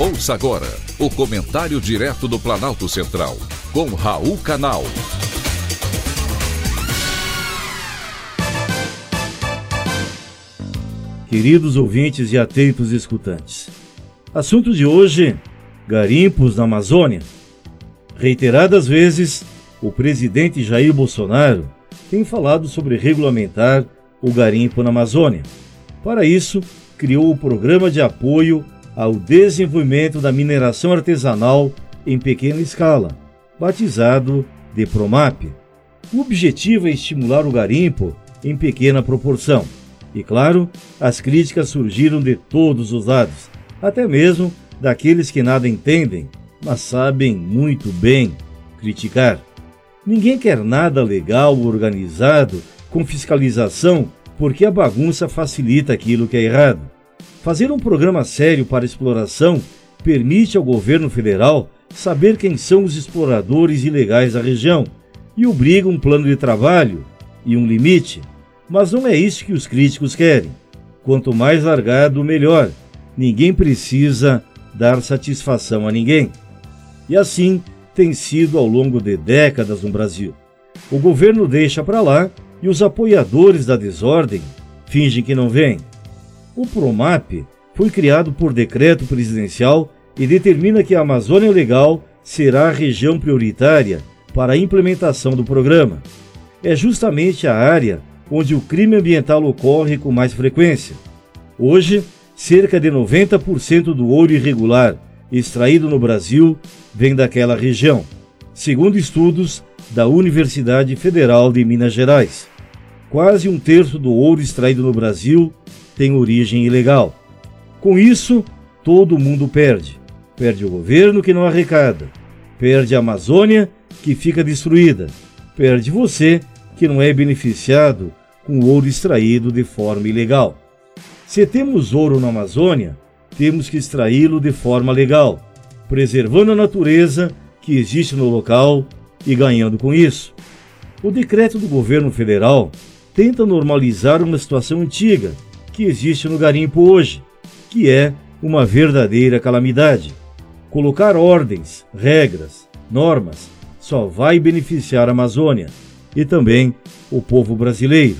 Ouça agora o comentário direto do Planalto Central, com Raul Canal. Queridos ouvintes e atentos escutantes. Assunto de hoje: garimpos na Amazônia. Reiteradas vezes, o presidente Jair Bolsonaro tem falado sobre regulamentar o garimpo na Amazônia. Para isso, criou o Programa de Apoio ao Desenvolvimento da Mineração Artesanal em Pequena Escala, batizado de Promap. O objetivo é estimular o garimpo em pequena proporção. E claro, as críticas surgiram de todos os lados, até mesmo daqueles que nada entendem, mas sabem muito bem criticar. Ninguém quer nada legal, organizado, com fiscalização, porque a bagunça facilita aquilo que é errado. Fazer um programa sério para exploração permite ao governo federal saber quem são os exploradores ilegais da região e obriga um plano de trabalho e um limite. Mas não é isso que os críticos querem. Quanto mais largado, melhor. Ninguém precisa dar satisfação a ninguém. E assim tem sido ao longo de décadas no Brasil. O governo deixa para lá e os apoiadores da desordem fingem que não vêm. O PROMAP foi criado por decreto presidencial e determina que a Amazônia Legal será a região prioritária para a implementação do programa. É justamente a área onde o crime ambiental ocorre com mais frequência. Hoje, cerca de 90% do ouro irregular extraído no Brasil vem daquela região, segundo estudos da Universidade Federal de Minas Gerais. Quase um terço do ouro extraído no Brasil tem origem ilegal. Com isso, todo mundo perde. Perde o governo que não arrecada, perde a Amazônia que fica destruída, perde você que não é beneficiado com ouro extraído de forma ilegal. Se temos ouro na Amazônia, temos que extraí-lo de forma legal, preservando a natureza que existe no local e ganhando com isso. O decreto do governo federal tenta normalizar uma situação antiga que existe no garimpo hoje, que é uma verdadeira calamidade. Colocar ordens, regras, normas só vai beneficiar a Amazônia e também o povo brasileiro.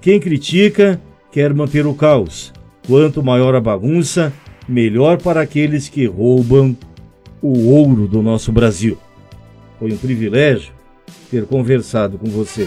Quem critica quer manter o caos. Quanto maior a bagunça, melhor para aqueles que roubam o ouro do nosso Brasil. Foi um privilégio ter conversado com você.